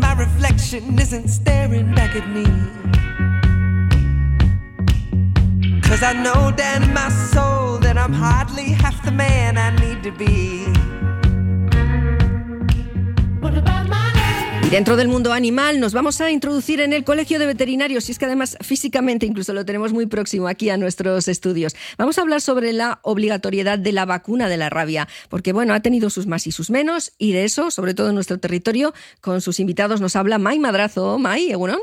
my reflection isn't staring back at me. Cause I know down in my soul that I'm hardly half the man I need to be. Dentro del mundo animal nos vamos a introducir en el Colegio de Veterinarios y es que además físicamente incluso lo tenemos muy próximo aquí a nuestros estudios. Vamos a hablar sobre la obligatoriedad de la vacuna de la rabia, porque bueno, ha tenido sus más y sus menos y de eso, sobre todo en nuestro territorio, con sus invitados nos habla Mai Madrazo. Mai, Egunon.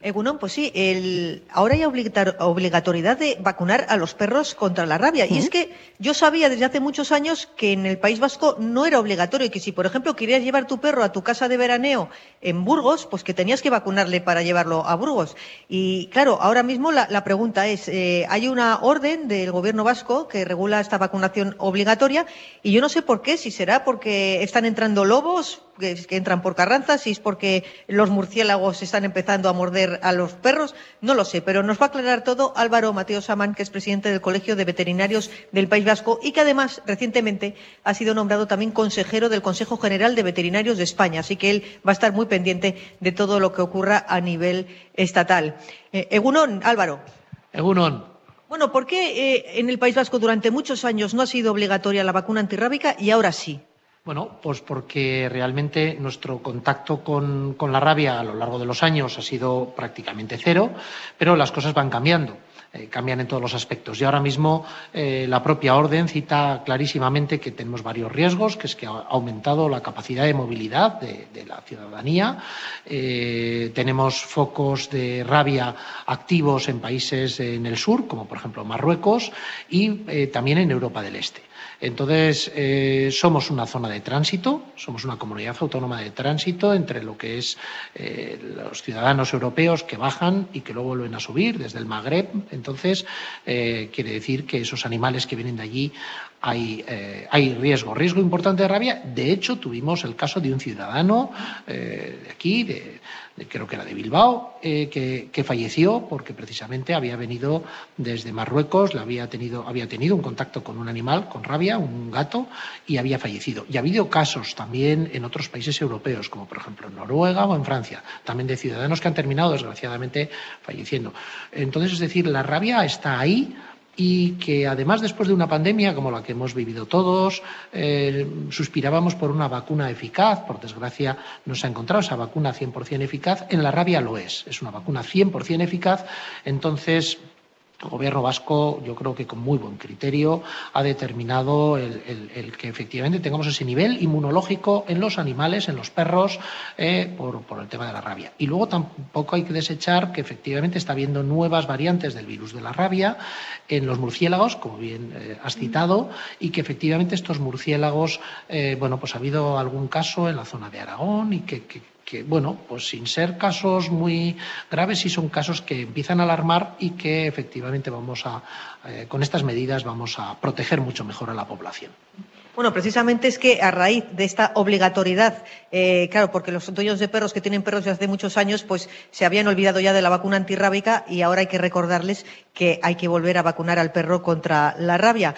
Egunon, pues sí, el, ahora hay obligatoriedad de vacunar a los perros contra la rabia. Y es que yo sabía desde hace muchos años que en el País Vasco no era obligatorio y que si, por ejemplo, querías llevar tu perro a tu casa de veraneo en Burgos, pues que tenías que vacunarle para llevarlo a Burgos. Y claro, ahora mismo la, pregunta es, eh, hay una orden del gobierno vasco que regula esta vacunación obligatoria y yo no sé por qué, si será porque están entrando lobos, que, entran por Carranza, si es porque los murciélagos están empezando a morder a los perros, no lo sé, pero nos va a aclarar todo Álvaro Mateo Samán, que es presidente del Colegio de Veterinarios del País Vasco y que además recientemente ha sido nombrado también consejero del Consejo General de Veterinarios de España, así que él va a estar muy pendiente de todo lo que ocurra a nivel estatal. Eh, Egunon, Álvaro. Egunon. Bueno, ¿por qué eh, en el País Vasco durante muchos años no ha sido obligatoria la vacuna antirrábica y ahora sí? Bueno, pues porque realmente nuestro contacto con, la rabia a lo largo de los años ha sido prácticamente cero, pero las cosas van cambiando. Eh, cambian en todos los aspectos. Y ahora mismo eh, la propia orden cita clarísimamente que tenemos varios riesgos, que es que ha aumentado la capacidad de movilidad de, la ciudadanía. Eh, tenemos focos de rabia activos en países en el sur, como por ejemplo Marruecos, y también en Europa del Este. Entonces, somos una zona de tránsito, somos una comunidad autónoma de tránsito entre lo que es los ciudadanos europeos que bajan y que luego vuelven a subir desde el Magreb. Entonces, eh, quiere decir que esos animales que vienen de allí hay, hay, riesgo, riesgo importante de rabia. De hecho, tuvimos el caso de un ciudadano de aquí, creo que era de Bilbao, eh, que, falleció porque precisamente había venido desde Marruecos, había, tenido, había tenido un contacto con un animal, con rabia, un gato, y había fallecido. Y ha habido casos también en otros países europeos, como por ejemplo en Noruega o en Francia, también de ciudadanos que han terminado desgraciadamente falleciendo. Entonces, es decir, la rabia está ahí y que además después de una pandemia como la que hemos vivido todos, eh, suspirábamos por una vacuna eficaz. Por desgracia no se ha encontrado esa vacuna 100% eficaz. En la rabia lo es, es una vacuna 100% eficaz. Entonces, el gobierno vasco, yo creo que con muy buen criterio, ha determinado el, que efectivamente tengamos ese nivel inmunológico en los animales, en los perros, eh, por, el tema de la rabia. Y luego tampoco hay que desechar que efectivamente está habiendo nuevas variantes del virus de la rabia en los murciélagos, como bien eh, has citado, y que efectivamente estos murciélagos, eh, bueno, pues ha habido algún caso en la zona de Aragón y que que, bueno, pues sin ser casos muy graves, sí son casos que empiezan a alarmar y que efectivamente vamos a, eh, con estas medidas vamos a proteger mucho mejor a la población. Bueno, precisamente es que a raíz de esta obligatoriedad, eh, claro, porque los dueños de perros que tienen perros desde hace muchos años, pues se habían olvidado ya de la vacuna antirrábica y ahora hay que recordarles que hay que volver a vacunar al perro contra la rabia.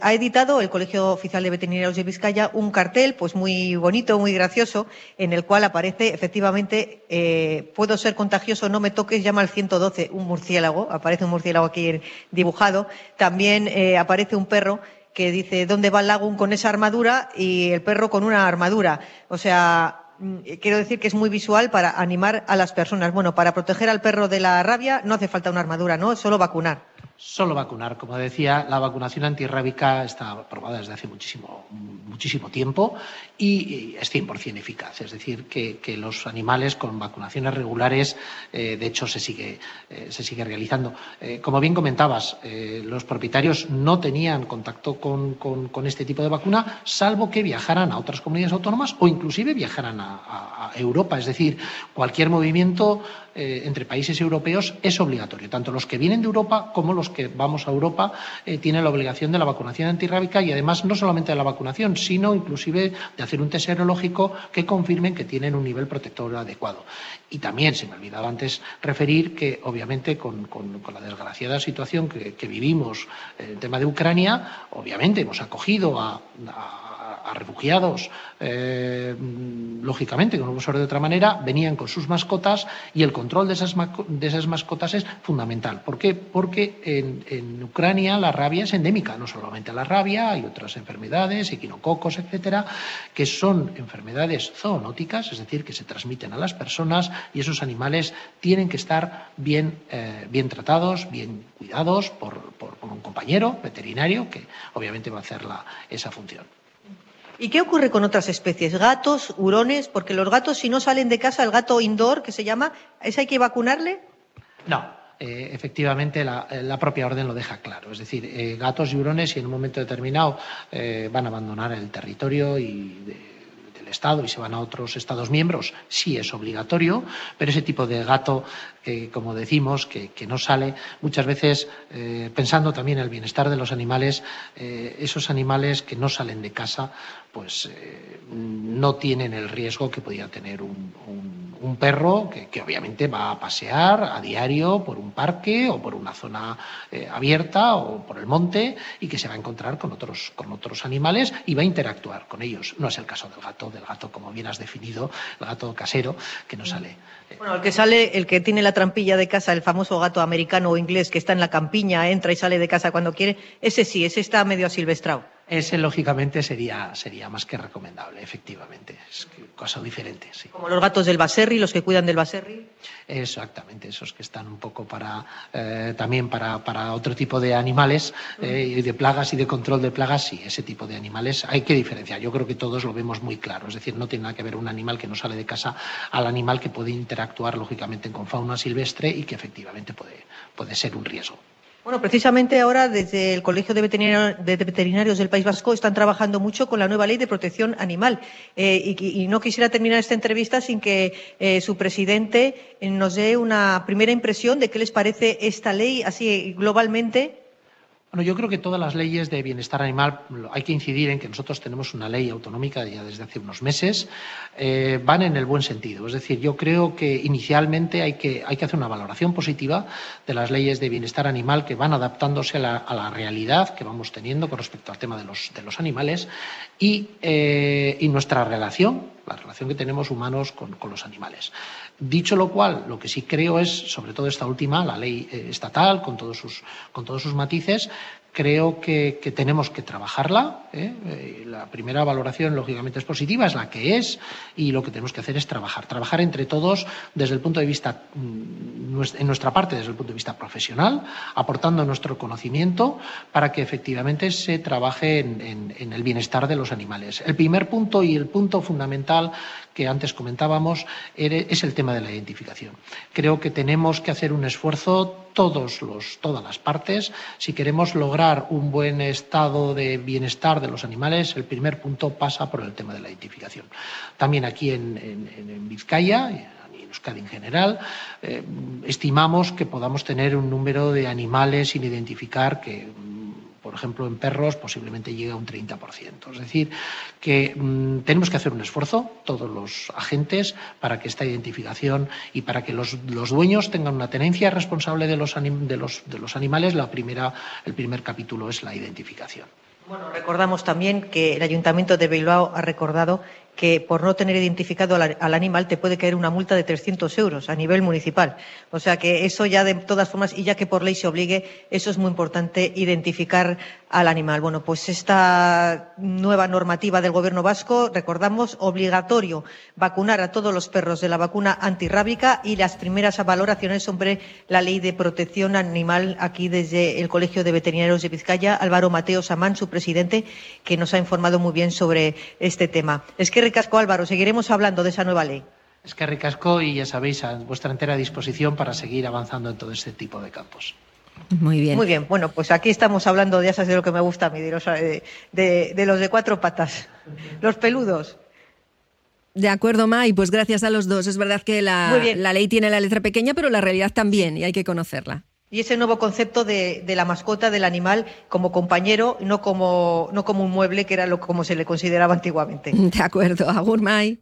ha editado el Colegio Oficial de Veterinarios de Vizcaya un cartel, pues muy bonito, muy gracioso, en el cual aparece efectivamente, eh, puedo ser contagioso, no me toques, llama al 112, un murciélago, aparece un murciélago aquí dibujado. También eh, aparece un perro que dice dónde va el lago con esa armadura y el perro con una armadura. O sea, mm, quiero decir que es muy visual para animar a las personas. Bueno, para proteger al perro de la rabia no hace falta una armadura, ¿no? Solo vacunar. Solo vacunar. Como decía, la vacunación antirrábica está aprobada desde hace muchísimo, muchísimo tiempo y es 100% eficaz. Es decir, que, los animales con vacunaciones regulares, eh, de hecho, se sigue, eh, se sigue realizando. Eh, como bien comentabas, los propietarios no tenían contacto con, este tipo de vacuna, salvo que viajaran a otras comunidades autónomas o inclusive viajaran a Europa. Es decir, cualquier movimiento eh, entre países europeos es obligatorio. Tanto los que vienen de Europa como los que vamos a Europa eh, tienen la obligación de la vacunación antirrábica y además no solamente de la vacunación, sino inclusive de hacer un test serológico que confirmen que tienen un nivel protector adecuado. Y también se me olvidaba antes referir que, obviamente, con, la desgraciada situación que, vivimos en el tema de Ucrania, obviamente hemos acogido a, refugiados, eh, lógicamente, como no puedo de otra manera, venían con sus mascotas y el control de esas, mascotas es fundamental. ¿Por qué? Porque en, Ucrania la rabia es endémica, no solamente la rabia, hay otras enfermedades, equinococos, etcétera, que son enfermedades zoonóticas, es decir, que se transmiten a las personas y esos animales tienen que estar bien, eh, bien tratados, bien cuidados por, un compañero veterinario que obviamente va a hacer esa función. ¿Y qué ocurre con otras especies? Gatos, hurones, porque los gatos si no salen de casa, el gato indoor que se llama, ¿ese hay que vacunarle? No, eh, efectivamente la, la, propia orden lo deja claro. Es decir, eh, gatos y hurones, si en un momento determinado van a abandonar el territorio y Estado y se van a otros Estados miembros, sí es obligatorio, pero ese tipo de gato que, como decimos, que, no sale, muchas veces eh, pensando también en el bienestar de los animales, eh, esos animales que no salen de casa, pues eh, no tienen el riesgo que podía tener un, perro que, obviamente va a pasear a diario por un parque o por una zona abierta o por el monte y que se va a encontrar con otros, con otros animales y va a interactuar con ellos. No es el caso del gato, del gato como bien has definido, el gato casero, que no sale. Bueno, el que sale, el que tiene la trampilla de casa, el famoso gato americano o inglés que está en la campiña, entra y sale de casa cuando quiere, ese sí, ese está medio asilvestrado. Ese, lógicamente, sería, sería más que recomendable, efectivamente. Es cosa diferente, sí. Como los gatos del Baserri, los que cuidan del Baserri. Exactamente, esos que están un poco para eh, también para, para, otro tipo de animales, eh, de plagas y de control de plagas, sí, ese tipo de animales hay que diferenciar. Yo creo que todos lo vemos muy claro. Es decir, no tiene nada que ver un animal que no sale de casa al animal que puede interactuar, lógicamente, con fauna silvestre y que efectivamente puede, puede ser un riesgo. Bueno, precisamente ahora desde el Colegio de, Veterinarios del País Vasco están trabajando mucho con la nueva ley de protección animal. Eh, y, no quisiera terminar esta entrevista sin que eh, su presidente nos dé una primera impresión de qué les parece esta ley así globalmente bueno, yo creo que todas las leyes de bienestar animal, hay que incidir en que nosotros tenemos una ley autonómica ya desde hace unos meses, eh, van en el buen sentido. Es decir, yo creo que inicialmente hay que, hay que hacer una valoración positiva de las leyes de bienestar animal que van adaptándose a la, realidad que vamos teniendo con respecto al tema de los, de los animales y, eh, y nuestra relación, la relación que tenemos humanos con, con los animales. Dicho lo cual, lo que sí creo es, sobre todo esta última, la ley eh, estatal, con todos sus, con todos sus matices, creo que, tenemos que trabajarla. ¿eh? Eh, la primera valoración, lógicamente, es positiva, es la que es, y lo que tenemos que hacer es trabajar. Trabajar entre todos desde el punto de vista, mm, en nuestra parte, desde el punto de vista profesional, aportando nuestro conocimiento para que efectivamente se trabaje en el bienestar de los animales. El primer punto y el punto fundamental que antes comentábamos es el tema de la identificación. Creo que tenemos que hacer un esfuerzo todos los, todas las partes. Si queremos lograr un buen estado de bienestar de los animales, el primer punto pasa por el tema de la identificación. También aquí en, en, Vizcaya, y en Euskadi en general, eh, estimamos que podamos tener un número de animales sin identificar que por ejemplo, en perros posiblemente llegue a un 30%. Es decir, que mm, tenemos que hacer un esfuerzo, todos los agentes, para que esta identificación y para que los, dueños tengan una tenencia responsable de los, de los, de los animales. La primera, el primer capítulo es la identificación. Bueno, recordamos también que el Ayuntamiento de Bilbao ha recordado que por no tener identificado al, animal te puede caer una multa de 300 euros a nivel municipal. O sea que eso ya de todas formas, y ya que por ley se obligue, eso es muy importante identificar al animal. Bueno, pues esta nueva normativa del Gobierno vasco, recordamos, obligatorio vacunar a todos los perros de la vacuna antirrábica y las primeras valoraciones sobre la ley de protección animal aquí desde el Colegio de Veterinarios de Vizcaya, Álvaro Mateo Samán, su presidente, que nos ha informado muy bien sobre este tema. Es que ricasco, Álvaro. Seguiremos hablando de esa nueva ley. Es que ricasco y ya sabéis, a vuestra entera disposición para seguir avanzando en todo este tipo de campos. Muy bien. Muy bien. Bueno, pues aquí estamos hablando, ya sabes de lo que me gusta a mí, de los de, los de cuatro patas, los peludos. De acuerdo, May, pues gracias a los dos. Es verdad que la, la, ley tiene la letra pequeña, pero la realidad también, y hay que conocerla. Y ese nuevo concepto de, la mascota, del animal, como compañero, no como, un mueble, que era lo como se le consideraba antiguamente. De acuerdo, Agur May.